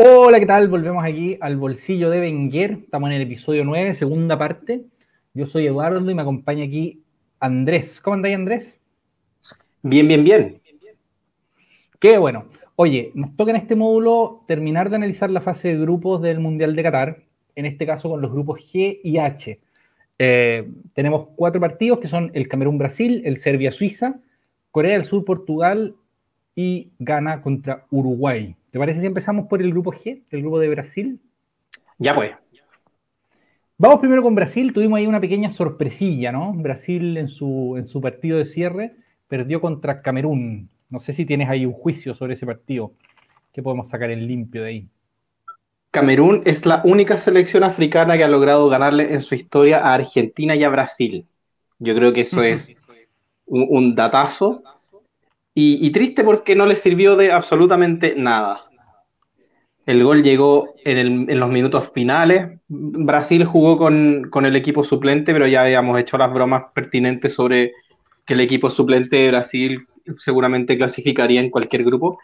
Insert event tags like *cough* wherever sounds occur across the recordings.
Hola, ¿qué tal? Volvemos aquí al bolsillo de Wenger. Estamos en el episodio 9, segunda parte. Yo soy Eduardo y me acompaña aquí Andrés. ¿Cómo andáis, Andrés? Bien, bien, bien. Qué bueno. Oye, nos toca en este módulo terminar de analizar la fase de grupos del Mundial de Qatar, en este caso con los grupos G y H. Eh, tenemos cuatro partidos que son el Camerún-Brasil, el Serbia-Suiza, Corea del Sur-Portugal y Ghana contra Uruguay. ¿Te parece si empezamos por el grupo G, el grupo de Brasil? Ya pues. Vamos primero con Brasil. Tuvimos ahí una pequeña sorpresilla, ¿no? Brasil en su, en su partido de cierre perdió contra Camerún. No sé si tienes ahí un juicio sobre ese partido. ¿Qué podemos sacar en limpio de ahí? Camerún es la única selección africana que ha logrado ganarle en su historia a Argentina y a Brasil. Yo creo que eso es un datazo y, triste porque no le sirvió de absolutamente nada. El gol llegó en, los minutos finales. Brasil jugó con, el equipo suplente, pero ya habíamos hecho las bromas pertinentes sobre que el equipo suplente de Brasil seguramente clasificaría en cualquier grupo.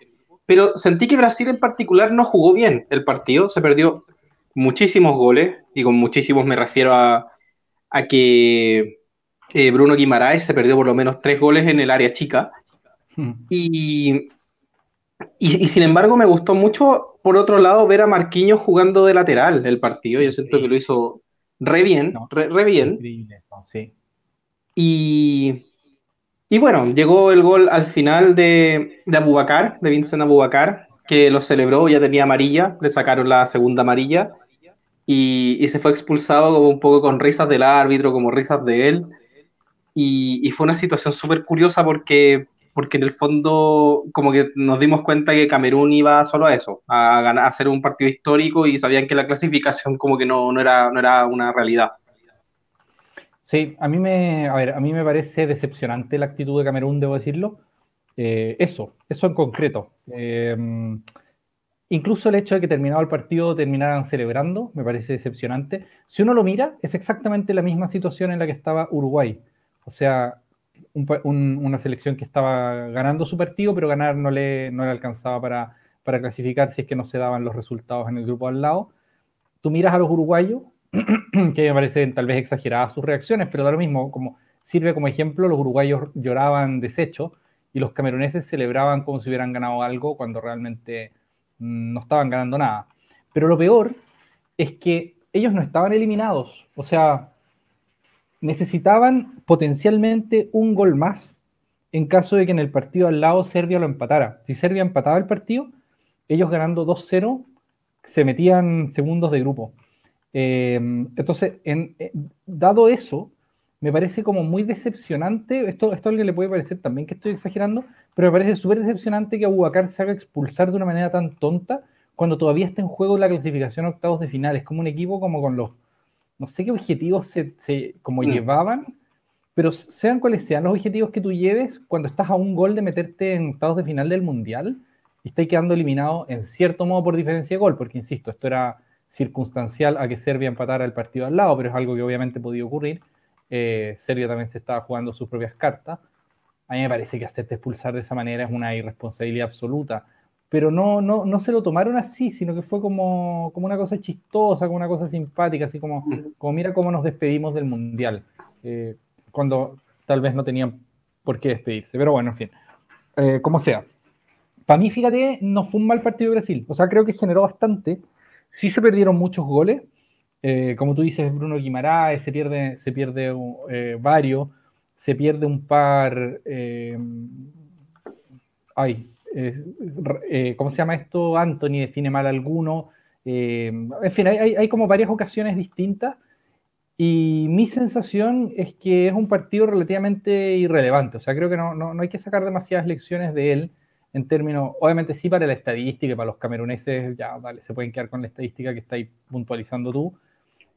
Pero sentí que Brasil en particular no jugó bien el partido. Se perdió muchísimos goles, y con muchísimos me refiero a, que eh, Bruno Guimaraes se perdió por lo menos tres goles en el área chica y, y, sin embargo me gustó mucho, por otro lado, ver a Marquinhos jugando de lateral el partido. Yo siento que lo hizo re bien, re, bien. Y, y bueno, llegó el gol al final de, de Abubakar, de Vincent Abubakar, que lo celebró, ya tenía amarilla, le sacaron la segunda amarilla y, y, se fue expulsado como un poco con risas del árbitro, como risas de él. Y, y fue una situación súper curiosa porque porque en el fondo como que nos dimos cuenta que Camerún iba solo a eso, a, ganar, a hacer un partido histórico y sabían que la clasificación como que no, no, era, no era una realidad. Sí, a mí, me, a, ver, a mí me parece decepcionante la actitud de Camerún, debo decirlo. Eh, eso, eso en concreto. Eh, incluso el hecho de que terminado el partido terminaran celebrando, me parece decepcionante. Si uno lo mira, es exactamente la misma situación en la que estaba Uruguay. O sea, una selección que estaba ganando su partido, pero ganar no le, no le alcanzaba para, para clasificar si es que no se daban los resultados en el grupo al lado. Tú miras a los uruguayos, *clears throat* que me parecen tal vez exageradas sus reacciones, pero da lo mismo, como sirve como ejemplo, los uruguayos lloraban deshecho y los cameruneses celebraban como si hubieran ganado algo cuando realmente mm, no estaban ganando nada. Pero lo peor es que ellos no estaban eliminados, o sea, necesitaban potencialmente un gol más en caso de que en el partido al lado Serbia lo empatara. Si Serbia empataba el partido, ellos ganando 2-0 se metían segundos de grupo. Eh, entonces, en, eh, dado eso, me parece como muy decepcionante, esto, esto a alguien le puede parecer también que estoy exagerando, pero me parece súper decepcionante que Abubakar se haga expulsar de una manera tan tonta cuando todavía está en juego la clasificación octavos de finales, como un equipo como con los no sé qué objetivos se, como mm. llevaban, pero sean cuales sean los objetivos que tú lleves cuando estás a un gol de meterte en octavos de final del Mundial y estás quedando eliminado en cierto modo por diferencia de gol, porque insisto, esto era circunstancial a que Serbia empatara el partido al lado, pero es algo que obviamente podía ocurrir. Eh, Serbia también se estaba jugando sus propias cartas. A mí me parece que hacerte expulsar de esa manera es una irresponsabilidad absoluta pero no, no, no se lo tomaron así, sino que fue como, como una cosa chistosa, como una cosa simpática, así como, como mira cómo nos despedimos del Mundial, eh, cuando tal vez no tenían por qué despedirse, pero bueno, en fin, eh, como sea. Para mí, fíjate, no fue un mal partido de Brasil, o sea, creo que generó bastante, sí se perdieron muchos goles, eh, como tú dices, Bruno Guimaraes, se pierde, se pierde varios, se pierde un par, ay, eh, ¿cómo se llama esto? Anthony define mal alguno. Eh, en fin, hay, como varias ocasiones distintas y mi sensación es que es un partido relativamente irrelevante. O sea, creo que no, no, hay que sacar demasiadas lecciones de él en términos, obviamente sí para la estadística para los cameruneses, ya, vale, se pueden quedar con la estadística que estáis puntualizando tú,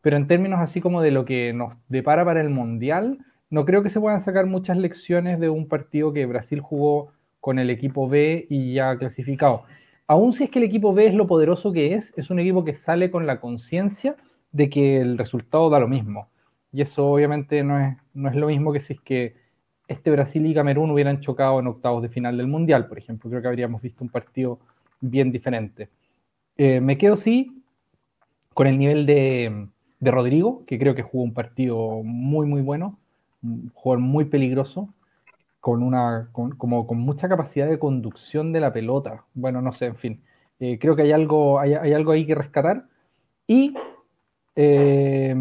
pero en términos así como de lo que nos depara para el Mundial, no creo que se puedan sacar muchas lecciones de un partido que Brasil jugó con el equipo B y ya clasificado. Aún si es que el equipo B es lo poderoso que es, es un equipo que sale con la conciencia de que el resultado da lo mismo. Y eso obviamente no es, no es lo mismo que si es que este Brasil y Camerún hubieran chocado en octavos de final del Mundial, por ejemplo. Creo que habríamos visto un partido bien diferente. Eh, me quedo sí con el nivel de, de, Rodrigo, que creo que jugó un partido muy, muy bueno, un jugador muy peligroso, con, una, como, con mucha capacidad de conducción de la pelota. Bueno, no sé, en fin. Eh, creo que hay algo, hay, hay, algo ahí que rescatar. Y eh,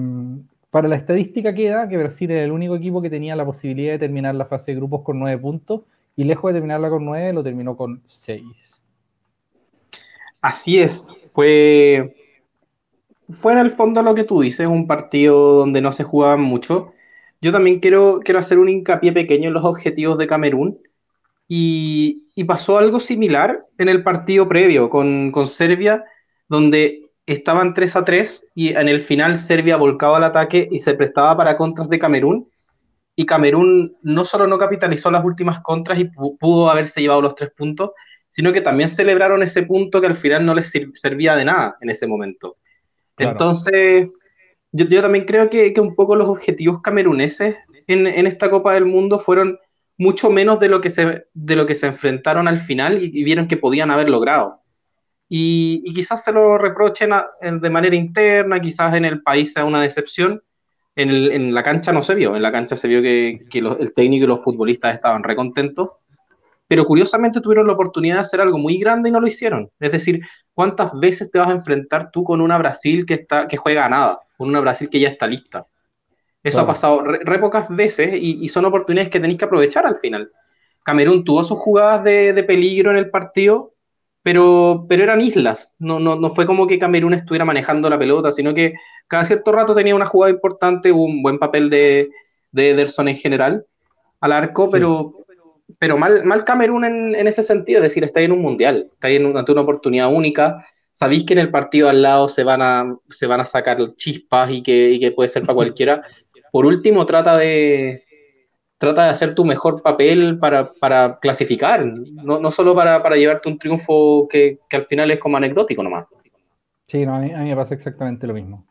para la estadística queda que Brasil era el único equipo que tenía la posibilidad de terminar la fase de grupos con nueve puntos y lejos de terminarla con nueve, lo terminó con seis. Así es, fue, fue en el fondo lo que tú dices, un partido donde no se jugaba mucho. Yo también quiero, quiero hacer un hincapié pequeño en los objetivos de Camerún. Y, y pasó algo similar en el partido previo con, con Serbia, donde estaban 3 a 3 y en el final Serbia volcaba al ataque y se prestaba para contras de Camerún. Y Camerún no solo no capitalizó las últimas contras y pudo haberse llevado los tres puntos, sino que también celebraron ese punto que al final no les servía de nada en ese momento. Entonces, yo, yo, también creo que, que, un poco los objetivos cameruneses en, en, esta Copa del Mundo fueron mucho menos de lo que se, de lo que se enfrentaron al final y, y vieron que podían haber logrado y, y quizás se lo reprochen a, de manera interna, quizás en el país sea una decepción. En, el, en la cancha no se vio, en la cancha se vio que, que los, el técnico y los futbolistas estaban recontentos, pero curiosamente tuvieron la oportunidad de hacer algo muy grande y no lo hicieron. Es decir, ¿cuántas veces te vas a enfrentar tú con una Brasil que, está, que juega a nada, con una Brasil que ya está lista? Eso claro. ha pasado re, re, pocas veces y, y son oportunidades que tenéis que aprovechar al final. Camerún tuvo sus jugadas de, de, peligro en el partido, pero, pero eran islas. No, no, no fue como que Camerún estuviera manejando la pelota, sino que cada cierto rato tenía una jugada importante, un buen papel de, de Ederson en general al arco, sí. pero, pero mal, mal Camerún en, en, ese sentido, es decir, está en un mundial, está en ante una oportunidad única. Sabéis que en el partido al lado se van a, se van a sacar chispas y que, y que puede ser para *laughs* cualquiera. Por último, trata de, trata de hacer tu mejor papel para, para clasificar, no, no solo para, para, llevarte un triunfo que, que, al final es como anecdótico nomás. Sí, no, a, mí, a, mí, me pasa exactamente lo mismo.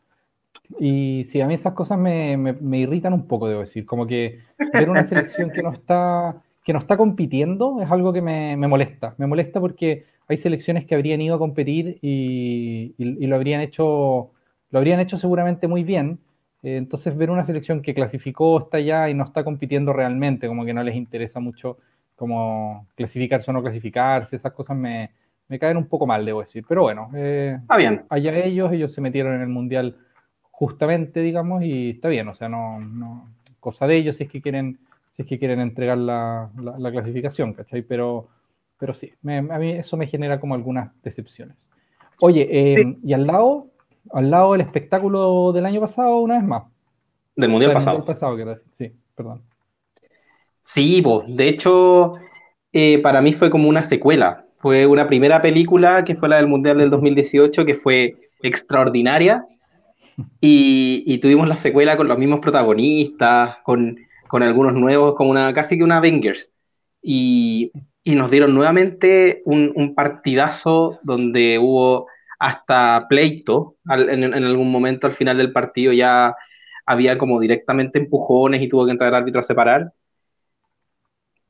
Y sí, a mí esas cosas me, me, me, irritan un poco, debo decir, como que ver una selección que no está, que no está compitiendo es algo que me, molesta. Me molesta porque hay selecciones que habrían ido a competir y, y, y lo habrían hecho lo habrían hecho seguramente muy bien, eh, entonces, ver una selección que clasificó, está allá y no está compitiendo realmente, como que no les interesa mucho como clasificarse o no clasificarse, esas cosas me, me caen un poco mal, debo decir. Pero bueno, eh, está bien. allá ellos, ellos se metieron en el Mundial justamente, digamos, y está bien, o sea, no, no cosa de ellos si es que quieren, si es que quieren entregar la, la, la clasificación, ¿cachai? Pero, pero sí, me, a mí eso me genera como algunas decepciones. Oye, eh, sí. y al lado, al lado del espectáculo del año pasado, una vez más. Del mundial sea, pasado. Mundial pasado. Sí, perdón. Sí, pues, de hecho, eh, para mí fue como una secuela. Fue una primera película que fue la del Mundial del 2018, que fue extraordinaria. Y, y tuvimos la secuela con los mismos protagonistas, con, con algunos nuevos, como una casi que una Avengers. Y, y nos dieron nuevamente un, un partidazo donde hubo hasta pleito al, en, en, algún momento al final del partido ya había como directamente empujones y tuvo que entrar el árbitro a separar.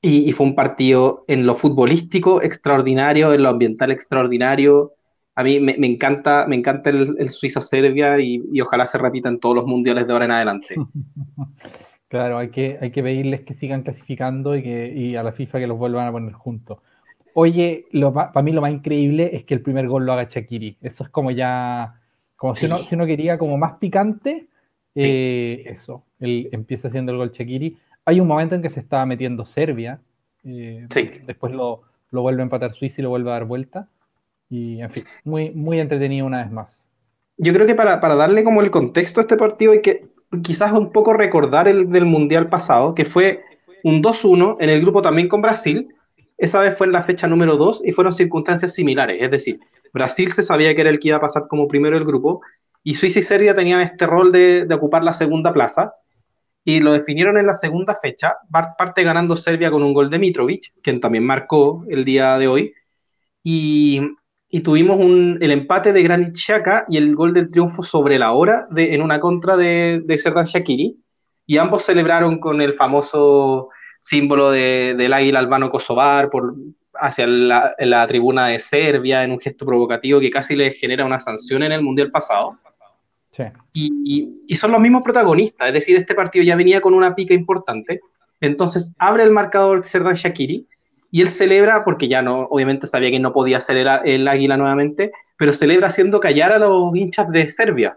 Y, y, fue un partido en lo futbolístico extraordinario, en lo ambiental extraordinario. A mí me, me encanta, me encanta el, el Suiza-Serbia y, y, ojalá se repita en todos los mundiales de ahora en adelante. *laughs* Claro, hay que, hay que pedirles que sigan clasificando y, que, y a la FIFA que los vuelvan a poner juntos. Oye, lo, para mí lo más increíble es que el primer gol lo haga Shakiri. Eso es como ya, como sí. si, uno, si uno quería como más picante, eh, sí. eso, él empieza haciendo el gol Shakiri. Hay un momento en que se estaba metiendo Serbia, eh, sí. después lo, lo, vuelve a empatar Suiza y lo vuelve a dar vuelta. Y en fin, muy, muy entretenido una vez más. Yo creo que para, para darle como el contexto a este partido hay que quizás un poco recordar el del Mundial pasado, que fue un 2-1 en el grupo también con Brasil, esa vez fue en la fecha número 2 y fueron circunstancias similares. Es decir, Brasil se sabía que era el que iba a pasar como primero del grupo y Suiza y Serbia tenían este rol de, de ocupar la segunda plaza y lo definieron en la segunda fecha, parte ganando Serbia con un gol de Mitrovic, quien también marcó el día de hoy, y, y tuvimos un, el empate de Granit Xhaka y el gol del triunfo sobre la hora de, en una contra de, de Serdan Shakiri, y ambos celebraron con el famoso símbolo de, del águila albano kosovar, por hacia la, tribuna de Serbia en un gesto provocativo que casi le genera una sanción en el Mundial pasado. Y, son los mismos protagonistas, es decir, este partido ya venía con una pica importante, entonces abre el marcador Serdan Shakiri y él celebra, porque ya no, obviamente sabía que no podía ser el, águila nuevamente, pero celebra haciendo callar a los hinchas de Serbia.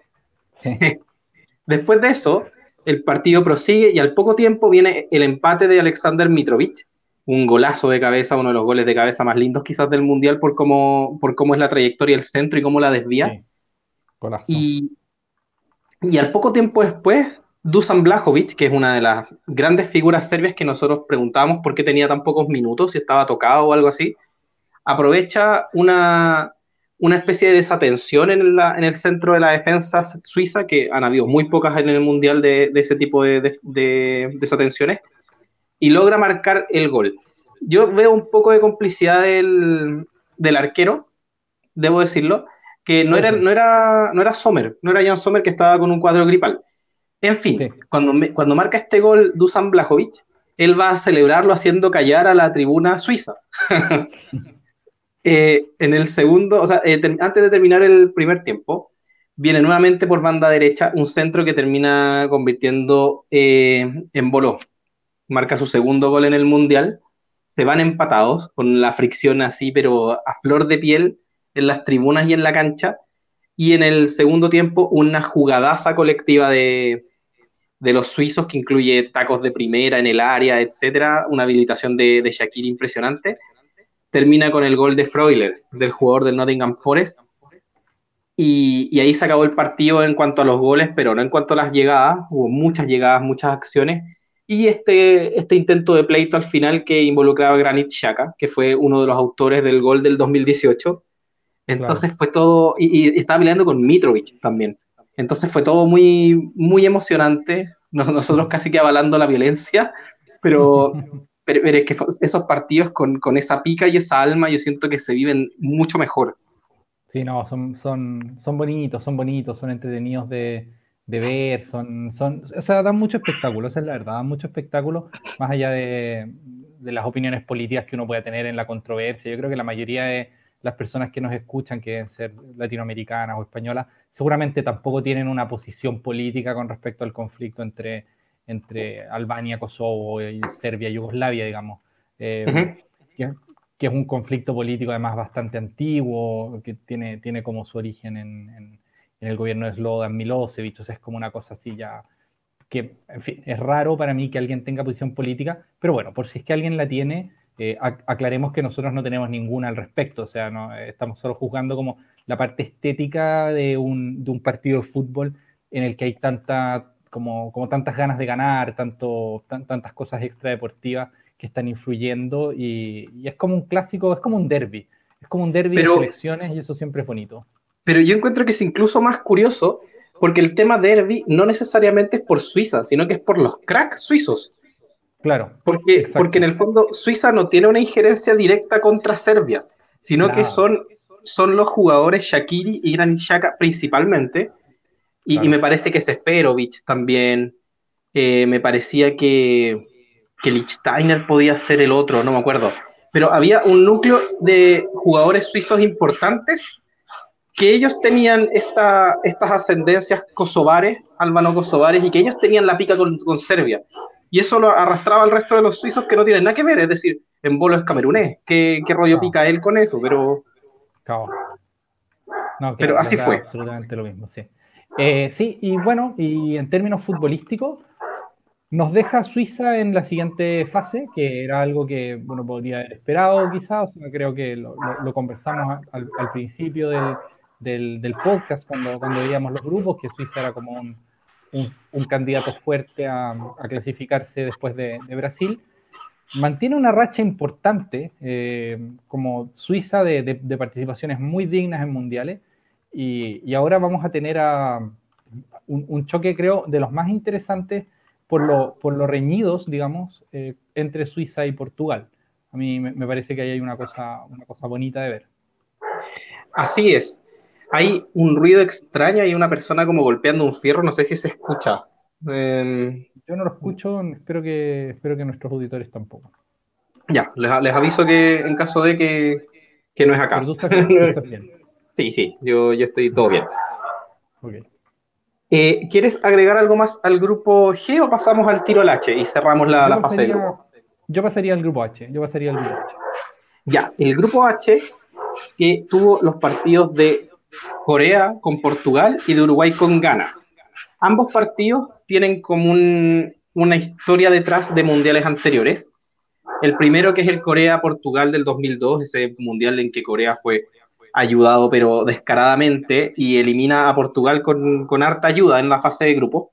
*laughs* Después de eso, el partido prosigue y al poco tiempo viene el empate de Alexander Mitrovic, un golazo de cabeza, uno de los goles de cabeza más lindos quizás del Mundial por cómo, por cómo es la trayectoria del centro y cómo la desvía. Y, y al poco tiempo después, Dusan Blajovic, que es una de las grandes figuras serbias que nosotros preguntábamos por qué tenía tan pocos minutos, si estaba tocado o algo así, aprovecha una, una especie de desatención en, la, en, el centro de la defensa suiza, que han habido muy pocas en el Mundial de, ese tipo de, desatenciones, y logra marcar el gol. Yo veo un poco de complicidad del, arquero, debo decirlo, que no era, no, era, no era Sommer, no era Jan Sommer que estaba con un cuadro gripal. En fin, cuando, cuando marca este gol Dusan Blajovic, él va a celebrarlo haciendo callar a la tribuna suiza. *laughs* Eh, en el segundo, o sea, eh, antes de terminar el primer tiempo, viene nuevamente por banda derecha un centro que termina convirtiendo eh, en Boló. Marca su segundo gol en el Mundial. Se van empatados con la fricción así, pero a flor de piel en las tribunas y en la cancha. Y en el segundo tiempo, una jugadaza colectiva de, de los suizos que incluye tacos de primera en el área, etcétera. Una habilitación de, de Shakir impresionante termina con el gol de Freuler, del jugador del Nottingham Forest. Y, ahí se acabó el partido en cuanto a los goles, pero no en cuanto a las llegadas. Hubo muchas llegadas, muchas acciones. Y este, este intento de pleito al final que involucraba a Granit Xhaka, que fue uno de los autores del gol del 2018. Entonces fue todo, y, estaba peleando con Mitrovic también. Entonces fue todo muy, muy emocionante. *laughs* Nosotros casi que avalando la violencia, pero, *laughs* pero, es que esos partidos con, con, esa pica y esa alma yo siento que se viven mucho mejor. Sí, no, son, son, son bonitos, son bonitos, son entretenidos de, de ver, son, son, o sea, dan mucho espectáculo, esa es la verdad, dan mucho espectáculo, más allá de, de las opiniones políticas que uno pueda tener en la controversia. Yo creo que la mayoría de las personas que nos escuchan, que deben ser latinoamericanas o españolas, seguramente tampoco tienen una posición política con respecto al conflicto entre entre Albania, Kosovo, y Serbia, Yugoslavia, digamos, eh, que, es un conflicto político además bastante antiguo, que tiene, tiene como su origen en, el gobierno de Slobodan Milosevic, o sea, es como una cosa así ya que, en fin, es raro para mí que alguien tenga posición política, pero bueno, por si es que alguien la tiene, eh, aclaremos que nosotros no tenemos ninguna al respecto, o sea, no, estamos solo juzgando como la parte estética de un, de un partido de fútbol en el que hay tanta como, como tantas ganas de ganar, tanto, tantas cosas extradeportivas que están influyendo y, es como un clásico, es como un derby, es como un derby de selecciones y eso siempre es bonito. Pero yo encuentro que es incluso más curioso porque el tema derby no necesariamente es por Suiza, sino que es por los cracks suizos. Claro. Porque, porque en el fondo Suiza no tiene una injerencia directa contra Serbia, sino que son, son los jugadores Shakiri y Granit Xhaka principalmente, y, me parece que Seferovic también. Eh, me parecía que, que podía ser el otro, no me acuerdo. Pero había un núcleo de jugadores suizos importantes que ellos tenían esta, estas ascendencias kosovares, albano-kosovares, y que ellos tenían la pica con, con, Serbia. Y eso lo arrastraba al resto de los suizos que no tienen nada que ver, es decir, en bolo es camerunés. ¿Qué, qué rollo pica él con eso? Pero. No, pero así fue. Absolutamente lo mismo, sí. Eh, sí, y bueno, y en términos futbolísticos, nos deja Suiza en la siguiente fase, que era algo que uno podría haber esperado quizás, creo que lo, conversamos al, principio del, del, podcast cuando, cuando veíamos los grupos, que Suiza era como un, un, candidato fuerte a, clasificarse después de, Brasil. Mantiene una racha importante eh, como Suiza de, participaciones muy dignas en mundiales y, ahora vamos a tener a un, choque, creo, de los más interesantes por lo, por lo reñidos, digamos, eh, entre Suiza y Portugal. A mí me, parece que ahí hay una cosa, una cosa bonita de ver. Así es. Hay un ruido extraño y una persona como golpeando un fierro, no sé si se escucha. Em, Yo no lo escucho, espero que, espero que nuestros auditores tampoco. Ya, les, aviso que en caso de que, no es acá. *laughs* sí, sí, yo, yo estoy todo bien. Eh, ¿Quieres agregar algo más al grupo G o pasamos al tiro al H y cerramos la, la fase Yo pasaría al grupo H. Yo pasaría al grupo H. Ya, el grupo H que tuvo los partidos de Corea con Portugal y de Uruguay con Ghana. Ambos partidos tienen como una historia detrás de mundiales anteriores. El primero que es el Corea-Portugal del 2002, ese mundial en que Corea fue ayudado pero descaradamente y elimina a Portugal con, harta ayuda en la fase de grupo.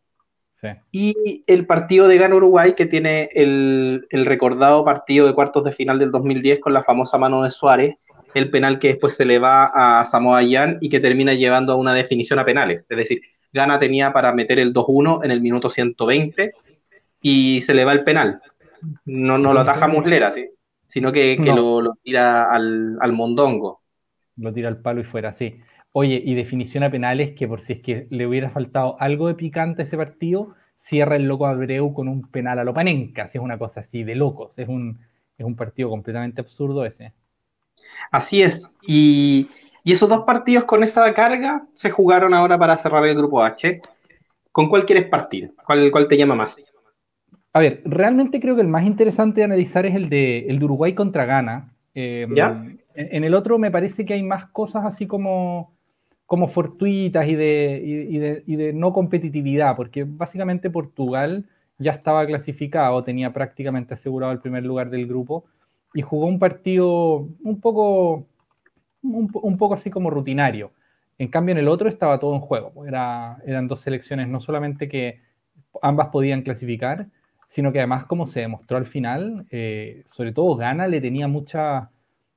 Y el partido de Ghana-Uruguay que tiene el, el, recordado partido de cuartos de final del 2010 con la famosa mano de Suárez, el penal que después se le va a Samoa Yan y que termina llevando a una definición a penales. Es decir, Ghana tenía para meter el 2-1 en el minuto 120 y se le va el penal. No, no lo ataja Muslera, ¿sí? sino que, lo, tira al, al mondongo lo tira al palo y fuera, sí. Oye, y definición a penales que por si es que le hubiera faltado algo de picante a ese partido, cierra el loco Abreu con un penal a Lopanenka, si es una cosa así de locos, es un, es un partido completamente absurdo ese. Así es, y, esos dos partidos con esa carga se jugaron ahora para cerrar el grupo H. ¿Con cuál quieres partir? ¿Cuál, cuál te llama más? A ver, realmente creo que el más interesante de analizar es el de, el de Uruguay contra Ghana. Eh, ¿Ya? En, el otro me parece que hay más cosas así como, como fortuitas y de, y, de, no competitividad, porque básicamente Portugal ya estaba clasificado, tenía prácticamente asegurado el primer lugar del grupo y jugó un partido un poco, un, poco así como rutinario. En cambio, en el otro estaba todo en juego. Pues era, eran dos selecciones, no solamente que ambas podían clasificar, sino que además, como se demostró al final, eh, sobre todo Ghana le tenía mucha,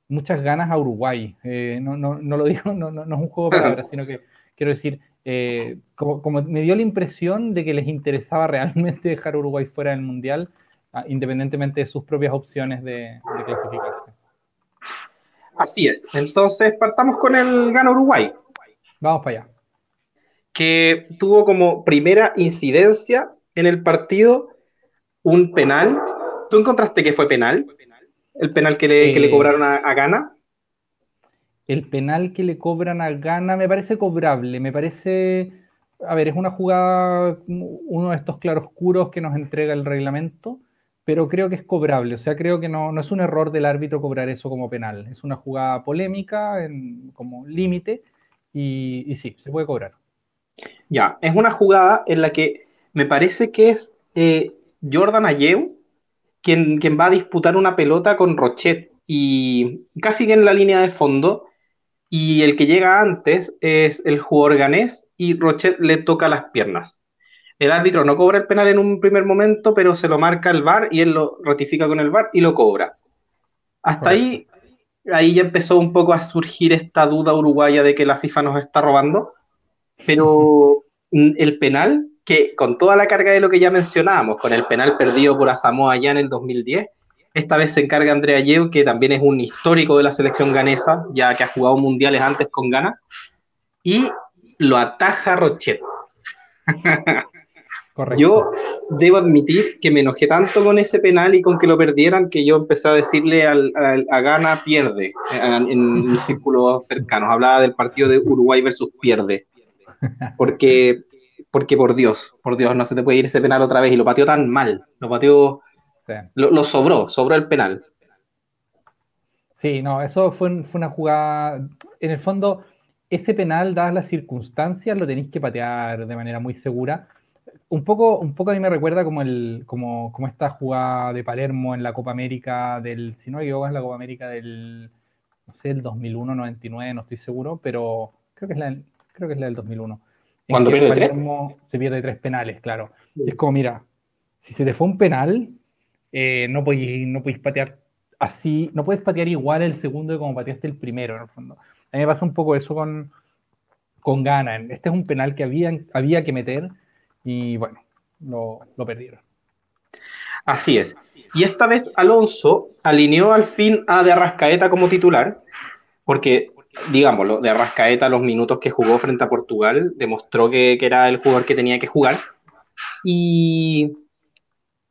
muchas ganas a Uruguay. Eh, no, no, no, lo digo, *laughs* no, no, es un juego de palabras, sino que quiero decir, eh, como, como, me dio la impresión de que les interesaba *laughs* realmente dejar a Uruguay fuera del Mundial, independientemente de sus propias opciones de, clasificarse. Así es. Entonces, partamos con el gana Uruguay. Vamos para allá. Que tuvo como primera incidencia en el partido un penal. ¿Tú encontraste que fue penal? el penal que le, que le eh, cobraron a, a, Gana? El penal que le cobran a Gana me parece cobrable, me parece, a ver, es una jugada, uno de estos claroscuros que nos entrega el reglamento, pero creo que es cobrable, o sea, creo que no, no es un error del árbitro cobrar eso como penal, es una jugada polémica, como límite, y, y, sí, se puede cobrar. Ya, es una jugada en la que me parece que es eh, Jordan Ayew, quien, va a disputar una pelota con Rochet y casi en la línea de fondo. Y el que llega antes es el jugador ganés y Rochet le toca las piernas. El árbitro no cobra el penal en un primer momento, pero se lo marca el VAR y él lo ratifica con el VAR y lo cobra. Hasta ahí, ahí ya empezó un poco a surgir esta duda uruguaya de que la FIFA nos está robando, pero el penal que con toda la carga de lo que ya mencionábamos, con el penal perdido por Asamoah allá en el 2010, esta vez se encarga Andrea Yeu, que también es un histórico de la selección ganesa, ya que ha jugado mundiales antes con Ghana, y lo ataja Rochet. *laughs* Yo debo admitir que me enojé tanto con ese penal y con que lo perdieran que yo empecé a decirle al, a Ghana pierde en, en *laughs* círculos cercanos. Hablaba del partido de Uruguay versus pierde. Porque porque por Dios, por Dios, no se te puede ir ese penal otra vez y lo pateó tan mal, lo pateó, lo, sobró, sobró el penal. Sí, no, eso fue, fue, una jugada, en el fondo, ese penal, dadas las circunstancias, lo tenéis que patear de manera muy segura. Un poco, un poco a mí me recuerda como, el, como, como esta jugada de Palermo en la Copa América del, si no me equivoco, es la Copa América del, no sé, el 2001, 99, no estoy seguro, pero creo que es la, creo que es la del 2001 cuando pierde tres. Se pierde tres penales, claro. Es como, mira, si se te fue un penal, eh, no, podéis, no patear así, no puedes patear igual el segundo que como pateaste el primero, en el fondo. A mí me pasa un poco eso con, con Gana. Este es un penal que había, había que meter y bueno, lo, lo perdieron. Así es. Y esta vez Alonso alineó al fin a De Arrascaeta como titular, porque digámoslo, de Arrascaeta los minutos que jugó frente a Portugal, demostró que, era el jugador que tenía que jugar y,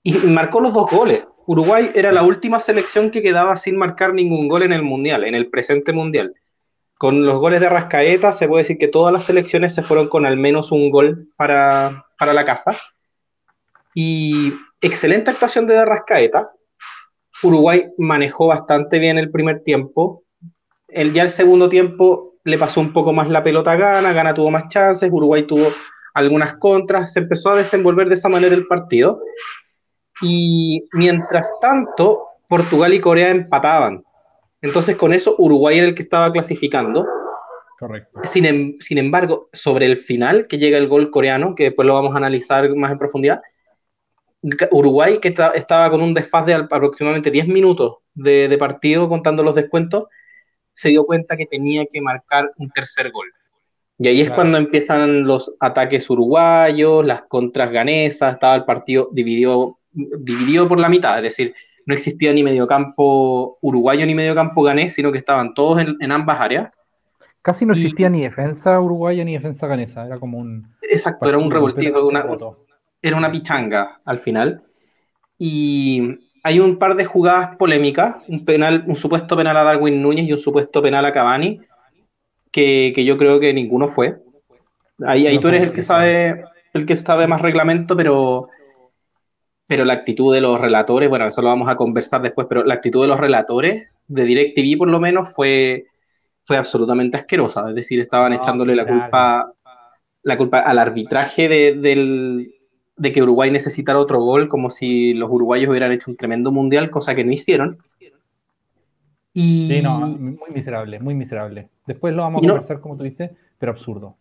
y, marcó los dos goles. Uruguay era la última selección que quedaba sin marcar ningún gol en el Mundial, en el presente Mundial. Con los goles de Rascaeta se puede decir que todas las selecciones se fueron con al menos un gol para, para la casa. Y excelente actuación de Rascaeta. Uruguay manejó bastante bien el primer tiempo. El, ya el segundo tiempo le pasó un poco más la pelota a Gana, Gana tuvo más chances, Uruguay tuvo algunas contras, se empezó a desenvolver de esa manera el partido. Y mientras tanto, Portugal y Corea empataban. Entonces, con eso, Uruguay era el que estaba clasificando. Correcto. Sin, em, sin, embargo, sobre el final, que llega el gol coreano, que después lo vamos a analizar más en profundidad, Uruguay, que estaba con un desfaz de aproximadamente 10 minutos de, de, partido contando los descuentos, se dio cuenta que tenía que marcar un tercer gol. Y ahí es cuando empiezan los ataques uruguayos, las contras ganesas, estaba el partido dividido, dividido por la mitad, es decir, no existía ni mediocampo uruguayo ni mediocampo ganés, sino que estaban todos en, ambas áreas. Casi no existía ni defensa uruguaya ni defensa ganesa, era como un... Exacto, era un revoltijo, una, era una pichanga al final. Y hay un par de jugadas polémicas, un penal, un supuesto penal a Darwin Núñez y un supuesto penal a Cavani, que, que yo creo que ninguno fue. Ahí, ahí tú eres el que sabe, el que sabe más reglamento, pero, pero la actitud de los relatores, bueno, eso lo vamos a conversar después, pero la actitud de los relatores de DirecTV por lo menos fue, fue absolutamente asquerosa. Es decir, estaban echándole la culpa, la culpa al arbitraje de, del, de que Uruguay necesitara otro gol, como si los uruguayos hubieran hecho un tremendo mundial, cosa que no hicieron. Y... Sí, no, muy miserable, muy miserable. Después lo vamos a conversar, como tú dices, pero absurdo.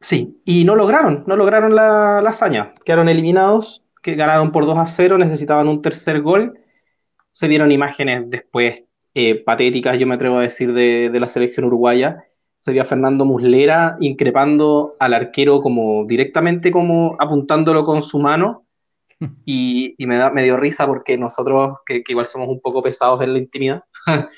Sí, y no lograron, no lograron la, hazaña. Quedaron eliminados, que ganaron por 2 a 0, necesitaban un tercer gol. Se vieron imágenes después eh, patéticas, yo me atrevo a decir, de, de la selección uruguaya se vio a Fernando Muslera increpando al arquero como directamente como apuntándolo con su mano *laughs* y, me, da, me dio risa porque nosotros, que, igual somos un poco pesados en la intimidad, *laughs*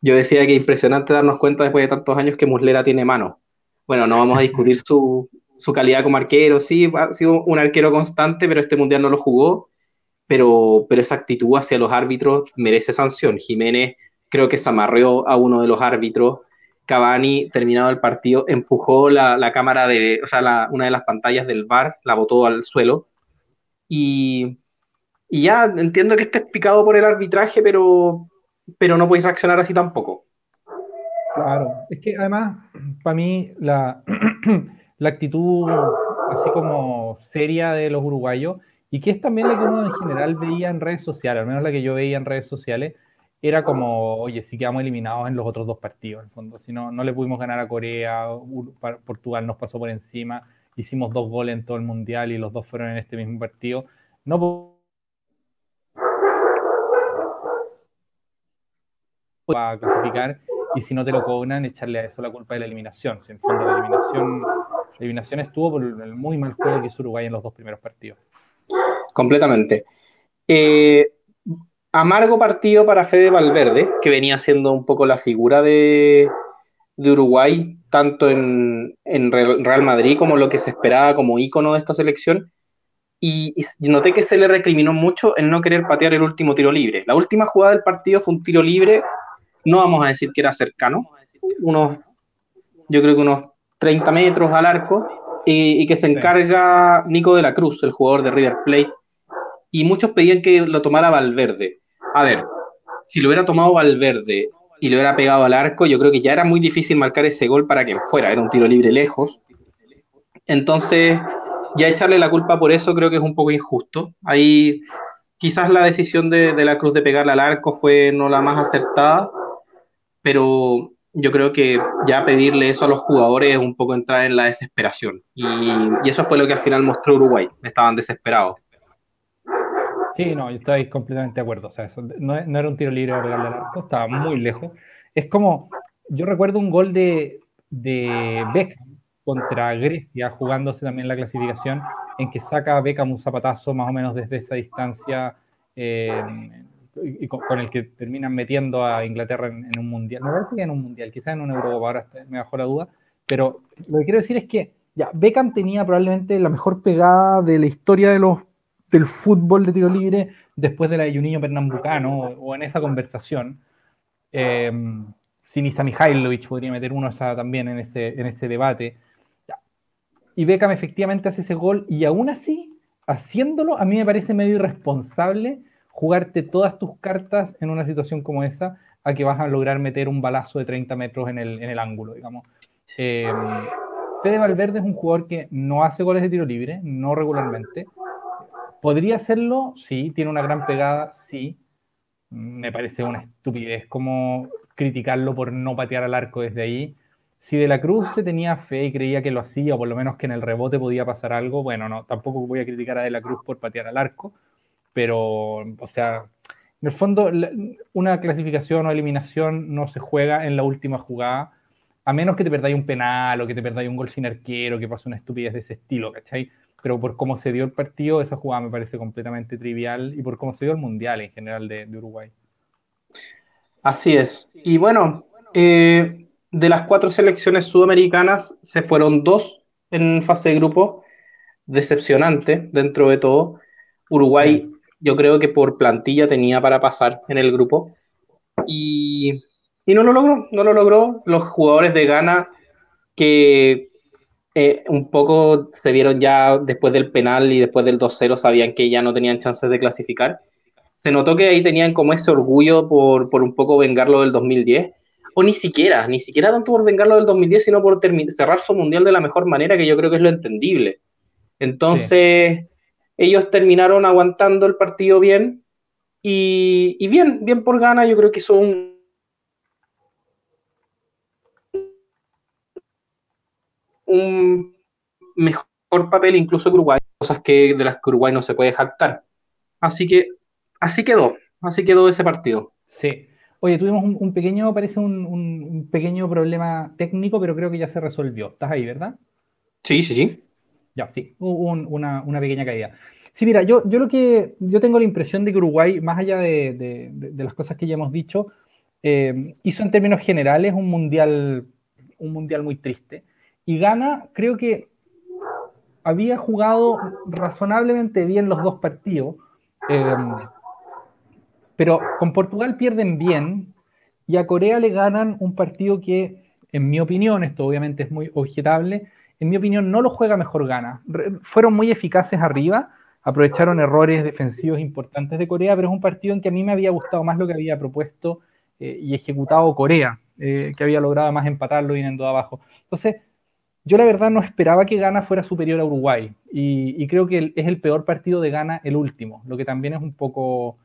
yo decía que impresionante darnos cuenta después de tantos años que Muslera tiene mano. Bueno, no vamos a discutir su, su calidad como arquero, sí, ha sido un arquero constante, pero este mundial no lo jugó, pero, pero esa actitud hacia los árbitros merece sanción. Jiménez creo que se amarreó a uno de los árbitros, Cavani, terminado el partido, empujó la, cámara de, o sea, una de las pantallas del bar, la botó al suelo. Y, ya entiendo que esté explicado por el arbitraje, pero, pero no podéis reaccionar así tampoco. Claro, es que además, para mí, la, *clears throat* la actitud así como seria de los uruguayos, y que es también la que uno en general veía en redes sociales, al menos la que yo veía en redes sociales, era como, oye, sí quedamos eliminados en los otros dos partidos, en el fondo. Si no, no le pudimos ganar a Corea, Portugal nos pasó por encima, hicimos dos goles en todo el mundial y los dos fueron en este mismo partido. No a clasificar y si no te lo cobran, echarle a eso la culpa de la eliminación. Si en fondo la eliminación, eliminación estuvo por el muy mal juego que hizo Uruguay en los dos primeros partidos. Completamente. Eh, amargo partido para Fede Valverde, que venía siendo un poco la figura de, Uruguay, tanto en, Real Madrid como lo que se esperaba como ícono de esta selección. Y, noté que se le recriminó mucho el no querer patear el último tiro libre. La última jugada del partido fue un tiro libre, no vamos a decir que era cercano, unos, yo creo que unos 30 metros al arco, y, y que se encarga Nico de la Cruz, el jugador de River Plate. Y muchos pedían que lo tomara Valverde a ver, si lo hubiera tomado Valverde y lo hubiera pegado al arco, yo creo que ya era muy difícil marcar ese gol para que fuera, era un tiro libre lejos. Entonces, ya echarle la culpa por eso creo que es un poco injusto. Ahí quizás la decisión de, la Cruz de pegarle al arco fue no la más acertada, pero yo creo que ya pedirle eso a los jugadores es un poco entrar en la desesperación. Y, eso fue lo que al final mostró Uruguay, estaban desesperados. Sí, no, yo estoy completamente de acuerdo. O sea, eso no, era un tiro libre arco, estaba muy lejos. Es como, yo recuerdo un gol de, de Beckham contra Grecia, jugándose también la clasificación, en que saca Beckham un zapatazo más o menos desde esa distancia eh, y con, el que terminan metiendo a Inglaterra en, un mundial. Me parece que en un mundial, quizás en un Eurocopa, ahora me bajó la duda. Pero lo que quiero decir es que ya, Beckham tenía probablemente la mejor pegada de la historia de los del fútbol de tiro libre después de la de Juninho Pernambucano o, en esa conversación. Eh, Sinisa Mihailovic podría meter uno también en ese, en ese debate. Y Beckham efectivamente hace ese gol y aún así, haciéndolo, a mí me parece medio irresponsable jugarte todas tus cartas en una situación como esa a que vas a lograr meter un balazo de 30 metros en el, en el ángulo, digamos. Eh, Fede Valverde es un jugador que no hace goles de tiro libre, no regularmente. ¿Podría hacerlo? Sí. ¿Tiene una gran pegada? Sí. Me parece una estupidez como criticarlo por no patear al arco desde ahí. Si De la Cruz se tenía fe y creía que lo hacía, o por lo menos que en el rebote podía pasar algo, bueno, no, tampoco voy a criticar a De la Cruz por patear al arco, pero, o sea, en el fondo, una clasificación o eliminación no se juega en la última jugada, a menos que te perdáis un penal o que te perdáis un gol sin arquero, que pase una estupidez de ese estilo, ¿cachai? Pero por cómo se dio el partido, esa jugada me parece completamente trivial y por cómo se dio el mundial en general de Uruguay. Así es. Y bueno, eh, de las cuatro selecciones sudamericanas se fueron dos en fase de grupo, decepcionante dentro de todo. Uruguay, yo creo que por plantilla tenía para pasar en el grupo y, no lo logró, no lo logró. Los jugadores de Ghana que eh, un poco se vieron ya después del penal y después del 2-0, sabían que ya no tenían chances de clasificar se notó que ahí tenían como ese orgullo por, un poco vengarlo del 2010, o ni siquiera, ni siquiera tanto por vengarlo del 2010, sino por cerrar su mundial de la mejor manera, que yo creo que es lo entendible. Entonces, ellos terminaron aguantando el partido bien, y, bien, bien por gana, yo creo que hizo un, un mejor papel incluso que Uruguay, cosas que de las que Uruguay no se puede jactar. Así que así quedó, así quedó ese partido. Sí. Oye, tuvimos un, pequeño, parece un, pequeño problema técnico, pero creo que ya se resolvió. ¿Estás ahí, verdad? Sí, sí, sí. Ya, sí, hubo una, pequeña caída. Sí, mira, yo, yo lo que yo tengo la impresión de que Uruguay, más allá de, las cosas que ya hemos dicho, eh, hizo en términos generales un mundial, un mundial muy triste. Y Gana, creo que había jugado razonablemente bien los dos partidos. Eh, pero con Portugal pierden bien y a Corea le ganan un partido que, en mi opinión, esto obviamente es muy objetable, en mi opinión no lo juega mejor gana. fueron muy eficaces arriba, aprovecharon errores defensivos importantes de Corea, pero es un partido en que a mí me había gustado más lo que había propuesto eh, y ejecutado Corea, eh, que había logrado más empatarlo viniendo abajo. Entonces, yo la verdad no esperaba que Ghana fuera superior a Uruguay y, y creo que es el peor partido de Ghana el último, lo que también es un poco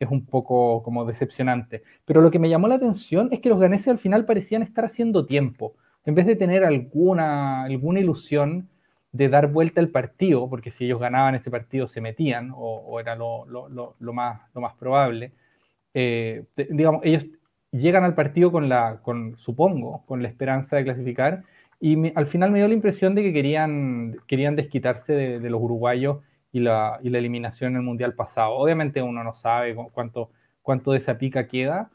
es un poco como decepcionante. Pero lo que me llamó la atención es que los ganeses al final parecían estar haciendo tiempo. En vez de tener alguna, alguna ilusión de dar vuelta al partido, porque si ellos ganaban ese partido se metían, o, era lo, más, lo más probable, eh, digamos, ellos llegan al partido con la, con, supongo, con la esperanza de clasificar, y al final me dio la impresión de que querían, querían desquitarse de los uruguayos y la, y la eliminación en el Mundial pasado. Obviamente uno no sabe cuánto, cuánto de esa pica queda,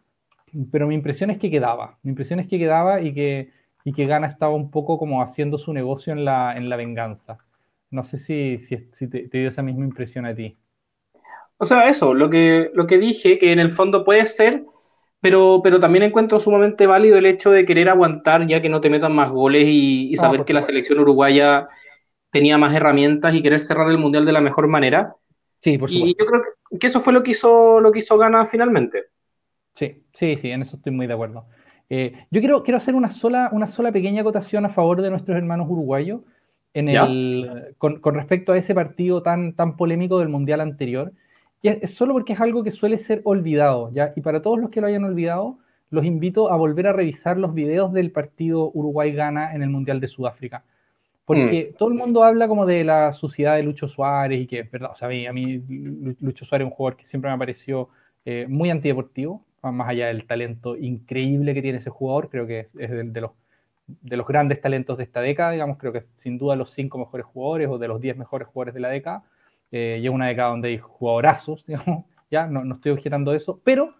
pero mi impresión es que quedaba. Mi impresión es que quedaba y que, y que Gana estaba un poco como haciendo su negocio en la, en la venganza. No sé si, si, si te, dio esa misma impresión a ti. O sea, eso, lo que, lo que dije, que en el fondo puede ser, pero, pero también encuentro sumamente válido el hecho de querer aguantar ya que no te metan más goles y, y saber que la selección uruguaya tenía más herramientas y querer cerrar el mundial de la mejor manera. Sí, por supuesto. Y yo creo que eso fue lo que hizo, lo que hizo Gana finalmente. Sí, sí, sí, en eso estoy muy de acuerdo. Eh, yo quiero, quiero hacer una sola, una sola pequeña acotación a favor de nuestros hermanos uruguayos en el, con, respecto a ese partido tan, tan polémico del Mundial anterior. Y es, solo porque es algo que suele ser olvidado, ¿ya? Y para todos los que lo hayan olvidado, los invito a volver a revisar los videos del partido Uruguay-Gana en el Mundial de Sudáfrica. Porque mm. todo el mundo habla como de la suciedad de Lucho Suárez y que, verdad, o sea, a mí, Lucho Suárez es un jugador que siempre me ha parecido eh, muy antideportivo, más allá del talento increíble que tiene ese jugador, creo que es, de, los, de los grandes talentos de esta década, digamos, creo que sin duda los cinco mejores jugadores o de los diez mejores jugadores de la década. Eh, una década donde hay jugadorazos, *laughs* ya no, no estoy objetando eso, pero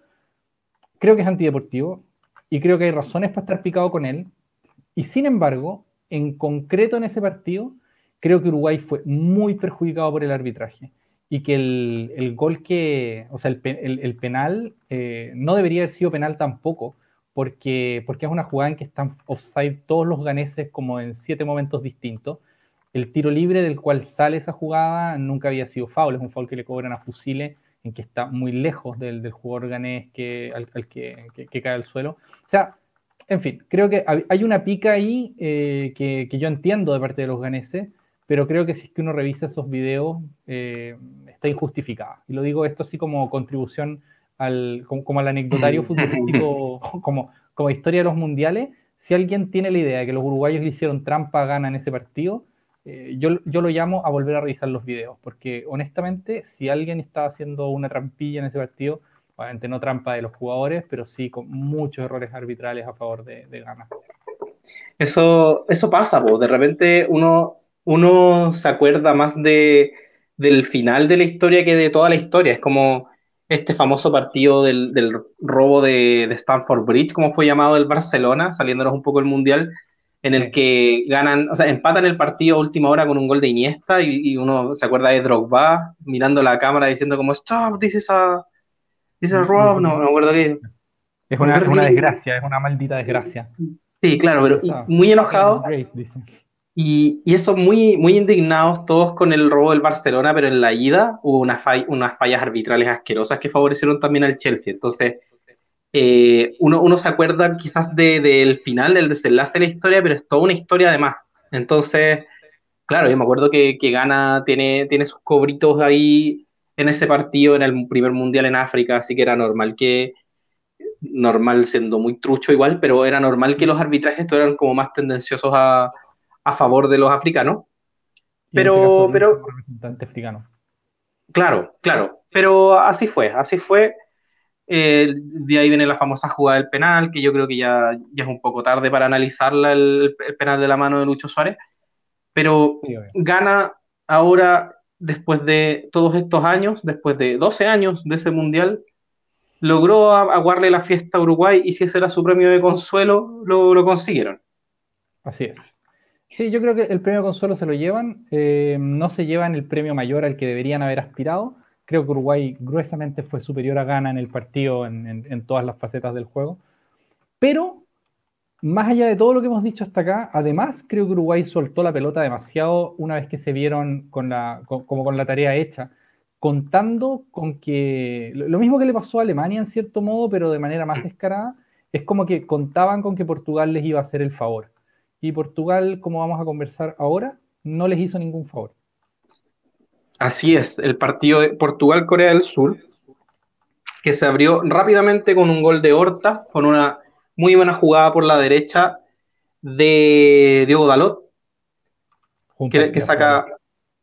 creo que es antideportivo y creo que hay razones para estar picado con él. Y sin embargo, en concreto en ese partido, creo que Uruguay fue muy perjudicado por el arbitraje. Y que el, gol que, o sea, el, penal eh, no debería haber sido penal tampoco, porque, porque es una jugada en que están offside todos los ganeses como en siete momentos distintos. El tiro libre del cual sale esa jugada nunca había sido foul, es un foul que le cobran a Fusile en que está muy lejos del, jugador ganés que, al, que, cae al suelo. O sea, en fin, creo que hay una pica ahí eh, que, yo entiendo de parte de los ganeses, pero creo que si es que uno revisa esos videos, eh, está injustificada. Y lo digo esto así como contribución al, como, al anecdotario *laughs* futbolístico, como, como historia de los mundiales. Si alguien tiene la idea de que los uruguayos le hicieron trampa gana en ese partido, eh, yo, yo, lo llamo a volver a revisar los videos, porque honestamente, si alguien estaba haciendo una trampilla en ese partido, obviamente no trampa de los jugadores, pero sí con muchos errores arbitrales a favor de, de Ghana. Eso, eso pasa, pues de repente uno, uno se acuerda más de, del final de la historia que de toda la historia. Es como este famoso partido del, del robo de, de, Stanford Bridge, como fue llamado del Barcelona, saliéndonos un poco el Mundial, en el que ganan, o sea, empatan el partido a última hora con un gol de Iniesta y, uno se acuerda de Drogba mirando la cámara diciendo como, stop, this is a, this is a rob, no, no me acuerdo qué. Es una, una desgracia, es una maldita desgracia. Sí, claro, pero muy enojado. Y, y, eso muy, muy indignados todos con el robo del Barcelona, pero en la ida hubo unas, unas fallas arbitrales asquerosas que favorecieron también al Chelsea. Entonces, eh, uno, se acuerda quizás del final, del desenlace de la historia, pero es toda una historia además. Entonces, claro, yo me acuerdo que, que Ghana tiene, tiene sus cobritos ahí en ese partido, en el primer mundial en África, así que era normal que, normal siendo muy trucho igual, pero era normal que los arbitrajes fueran como más tendenciosos a, a favor de los africanos. Pero, pero... Representante africano. Claro, claro, pero así fue, así fue. Eh, de ahí viene la famosa jugada del penal, que yo creo que ya, ya es un poco tarde para analizarla, el, penal de la mano de Lucho Suárez, pero gana ahora, después de todos estos años, después de 12 años de ese mundial, logró aguarle la fiesta a Uruguay y si ese era su premio de consuelo, lo, lo consiguieron. Así es. Sí, yo creo que el premio consuelo se lo llevan, eh, no se llevan el premio mayor al que deberían haber aspirado, Creo que Uruguay gruesamente fue superior a Ghana en el partido en, todas las facetas del juego. Pero, más allá de todo lo que hemos dicho hasta acá, además creo que Uruguay soltó la pelota demasiado una vez que se vieron con la, como con la tarea hecha, contando con que, lo mismo que le pasó a Alemania en cierto modo, pero de manera más descarada, es como que contaban con que Portugal les iba a hacer el favor. Y Portugal, como vamos a conversar ahora, no les hizo ningún favor. Así es, el partido de Portugal-Corea del Sur, que se abrió rápidamente con un gol de Horta, con una muy buena jugada por la derecha de Diego Dalot, que, saca...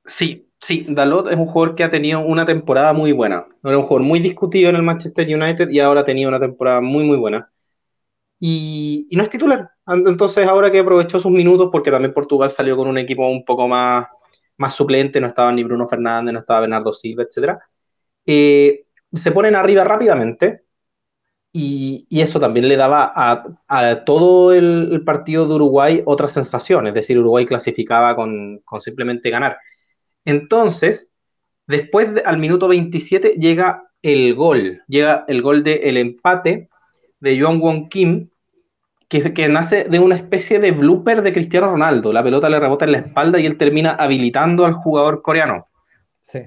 Sí, sí, Dalot es un jugador que ha tenido una temporada muy buena. Era un jugador muy discutido en el Manchester United y ahora ha tenido una temporada muy, muy buena. Y, y no es titular. Entonces, ahora que aprovechó sus minutos, porque también Portugal salió con un equipo un poco más más suplente, no estaba ni Bruno Fernández, no estaba Bernardo Silva, etc. Eh, se ponen arriba rápidamente y, eso también le daba a, todo el, partido de Uruguay otra sensación, es decir, Uruguay clasificaba con, simplemente ganar. Entonces, después al minuto 27 llega el gol, llega el gol del el empate de Joan Won Kim, que, nace de una especie de blooper de Cristiano Ronaldo. La pelota le rebota en la espalda y él termina habilitando al jugador coreano. Sí.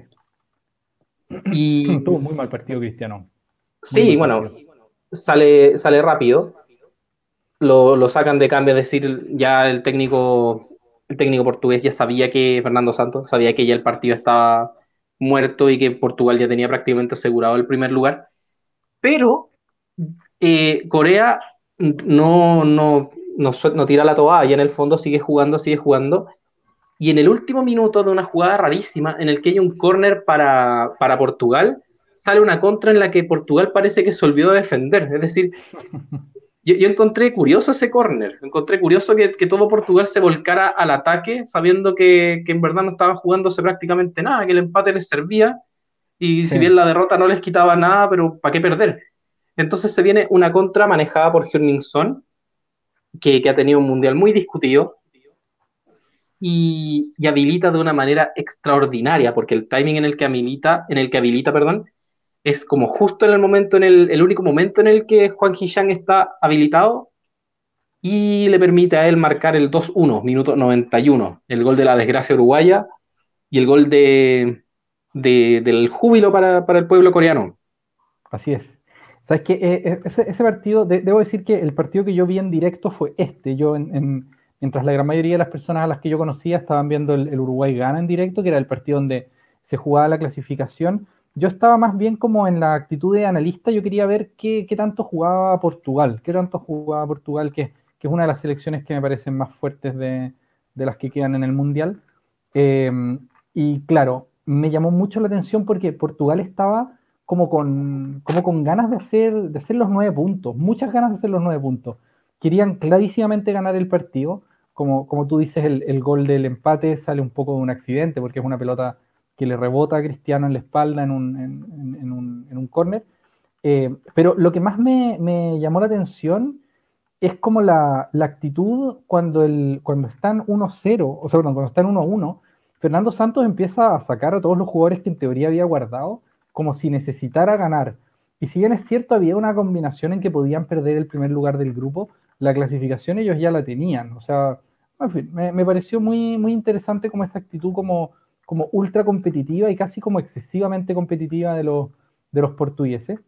Y... *clears throat* Tuvo muy mal partido Cristiano. sí, bueno, sale, sale rápido. Lo, sacan de cambio, es decir, ya el técnico, el técnico portugués ya sabía que Fernando Santos sabía que ya el partido estaba muerto y que Portugal ya tenía prácticamente asegurado el primer lugar. Pero eh, Corea no, no, no, tira la toalla, en el fondo sigue jugando, sigue jugando. Y en el último minuto de una jugada rarísima, en el que hay un córner para, Portugal, sale una contra en la que Portugal parece que se olvidó de defender. Es decir, yo, encontré curioso ese córner, encontré curioso que, todo Portugal se volcara al ataque, sabiendo que, en verdad no estaba jugándose prácticamente nada, que el empate les servía, y si bien la derrota no les quitaba nada, pero ¿para qué perder? Entonces se viene una contra manejada por Hyun Son, que, ha tenido un mundial muy discutido. y, habilita de una manera extraordinaria, porque el timing en el que habilita, en el que habilita, perdón, es como justo en el momento, en el, único momento en el que Juan Hishang está habilitado y le permite a él marcar el 2-1, minuto 91, el gol de la desgracia uruguaya y el gol de, del júbilo para, el pueblo coreano. Así es. Sabes que eh, eh, ese, partido, debo decir que el partido que yo vi en directo fue este. Yo, en, mientras la gran mayoría de las personas a las que yo conocía estaban viendo el, el Uruguay gana en directo, que era el partido donde se jugaba la clasificación, yo estaba más bien como en la actitud de analista, yo quería ver qué, qué tanto jugaba Portugal, qué tanto jugaba Portugal, que, que, es una de las selecciones que me parecen más fuertes de, de las que quedan en el Mundial. Em, y claro, me llamó mucho la atención porque Portugal estaba como con, como con ganas de hacer, de hacer los nueve puntos, muchas ganas de hacer los nueve puntos. Querían clarísimamente ganar el partido. Como, como tú dices, el, el gol del empate sale un poco de un accidente porque es una pelota que le rebota a Cristiano en la espalda en un, en, un, en un córner. Eh, pero lo que más me, me, llamó la atención es como la, la actitud cuando, el, cuando están 1-0, o sea, cuando están 1-1, Fernando Santos empieza a sacar a todos los jugadores que en teoría había guardado como si necesitara ganar. Y si bien es cierto, había una combinación en que podían perder el primer lugar del grupo, la clasificación ellos ya la tenían. O sea, en fin, me, me pareció muy, muy interesante como esa actitud como como ultra competitiva y casi como excesivamente competitiva de los, de los portugueses.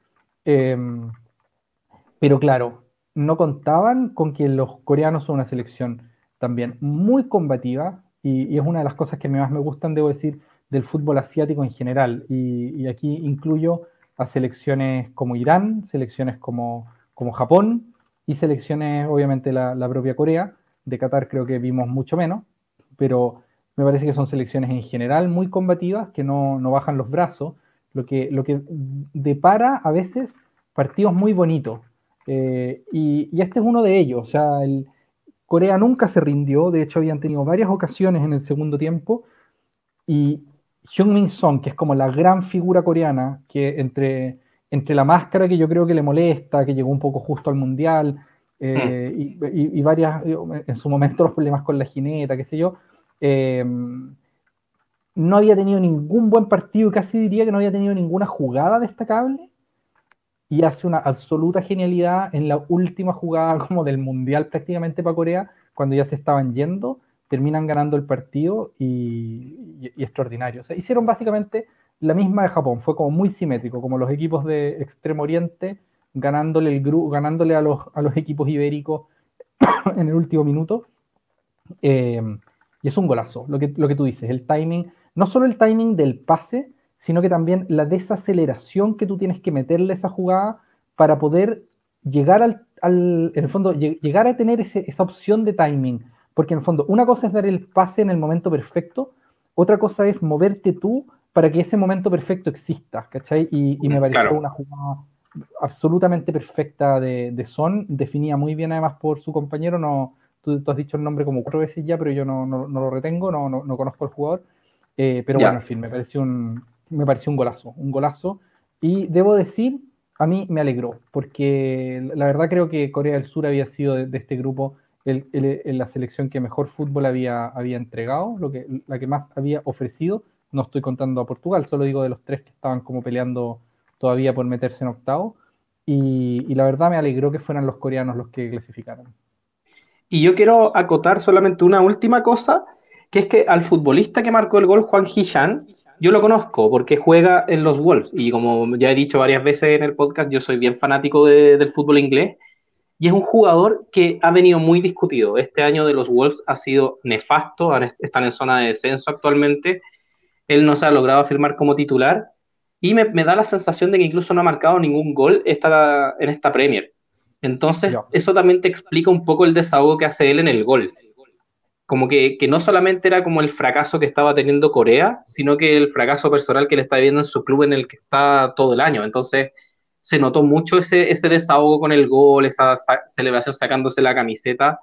Em, pero claro, no contaban con que los coreanos son una selección también muy combativa y, es una de las cosas que más me gustan, debo decir, del fútbol asiático en general. Y, aquí incluyo a selecciones como Irán, selecciones como, como Japón y selecciones, obviamente, la, propia Corea. De Qatar creo que vimos mucho menos, pero me parece que son selecciones en general muy combativas, que no, bajan los brazos, lo que, lo que depara a veces partidos muy bonitos. Eh, y, este es uno de ellos. O sea, Corea nunca se rindió, de hecho habían tenido varias ocasiones en el segundo tiempo, y Hyun Min Song, que es como la gran figura coreana, que entre, entre la máscara que yo creo que le molesta, que llegó un poco justo al Mundial, eh, mm. y, y, varias, en su momento *laughs* los problemas con la jineta, qué sé yo, Em, no había tenido ningún buen partido, casi diría que no había tenido ninguna jugada destacable. Y hace una absoluta genialidad en la última jugada *laughs* como del Mundial prácticamente para Corea, cuando ya se estaban yendo, terminan ganando el partido y, extraordinario. O sea, hicieron básicamente la misma de Japón, fue como muy simétrico, como los equipos de Extremo Oriente ganándole, el ganándole a, los, a los equipos ibéricos *coughs* en el último minuto. Eh, y es un golazo, lo que, lo que tú dices, el timing, no solo el timing del pase, sino que también la desaceleración que tú tienes que meterle a esa jugada para poder llegar al, en el fondo, llegar a tener esa opción de timing. Porque en el fondo, una cosa es dar el pase en el momento perfecto, otra cosa es moverte tú para que ese momento perfecto exista, ¿cachai? Y, me pareció una jugada absolutamente perfecta de, de Son, definía muy bien además por su compañero, no, Tú, has dicho el nombre como cuatro veces ya, pero yo no, no, lo retengo, no, no, conozco al jugador. Eh, pero bueno, en fin, me pareció, un, me pareció un golazo, un golazo. Y debo decir, a mí me alegró, porque la verdad creo que Corea del Sur había sido de, este grupo la selección que mejor fútbol había, había entregado, lo que, la que más había ofrecido. No estoy contando a Portugal, solo digo de los tres que estaban como peleando todavía por meterse en octavo. Y, la verdad me alegró que fueran los coreanos los que clasificaron. Y yo quiero acotar solamente una última cosa, que es que al futbolista que marcó el gol, Juan Hichan, yo lo conozco porque juega en los Wolves. Y como ya he dicho varias veces en el podcast, yo soy bien fanático del fútbol inglés. Y es un jugador que ha venido muy discutido. Este año de los Wolves ha sido nefasto, están en zona de descenso actualmente. Él no se ha logrado firmar como titular. Y me, me da la sensación de que incluso no ha marcado ningún gol esta, en esta Premier. Entonces, eso también te explica un poco el desahogo que hace él en el gol. Como que, no solamente era como el fracaso que estaba teniendo Corea, sino que el fracaso personal que le está viviendo en su club en el que está todo el año. Entonces, se notó mucho ese, ese desahogo con el gol, esa celebración sacándose la camiseta,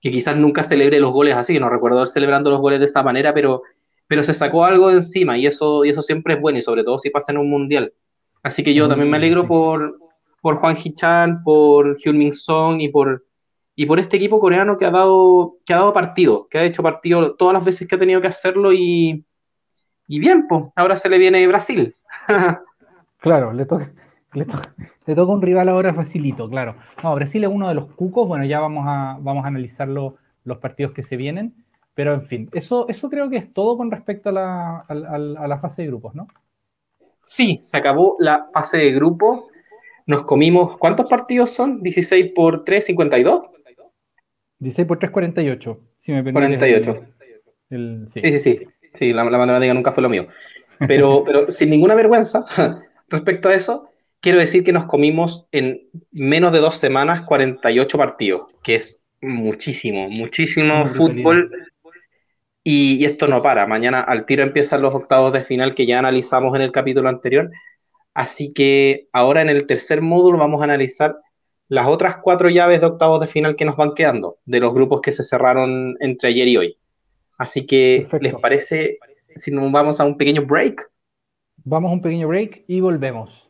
que quizás nunca celebre los goles así, no recuerdo celebrando los goles de esa manera, pero, pero se sacó algo de encima y eso, y eso siempre es bueno, y sobre todo si pasa en un mundial. Así que yo también me alegro por, por Juan Hichan, por Hyun Min Song y por, y por este equipo coreano que ha dado, que ha dado partido, que ha hecho partido todas las veces que ha tenido que hacerlo y, y bien, pues ahora se le viene Brasil. *laughs* claro, le toca, *laughs* le, toca un rival ahora facilito, claro. No, Brasil es uno de los cucos, bueno, ya vamos a, vamos a analizar los partidos que se vienen, pero en fin, eso, eso creo que es todo con respecto a la, a la fase de grupos, ¿no? Sí, se acabó la fase de grupos. Nos comimos, ¿cuántos partidos son? 16 por 3, 52. 16 por 3, 48. Si me 48. sí. sí, sí, sí. la, matemática nunca fue lo mío. Pero, *laughs* pero sin ninguna vergüenza, *laughs* respecto a eso, quiero decir que nos comimos en menos de dos semanas 48 partidos, que es muchísimo, muchísimo fútbol. Y, esto no para. Mañana al tiro empiezan los octavos de final que ya analizamos en el capítulo anterior. Así que ahora en el tercer módulo vamos a analizar las otras cuatro llaves de octavos de final que nos van quedando, de los grupos que se cerraron entre ayer y hoy. Así que, ¿les parece si nos vamos a un pequeño break? Vamos a un pequeño break y volvemos.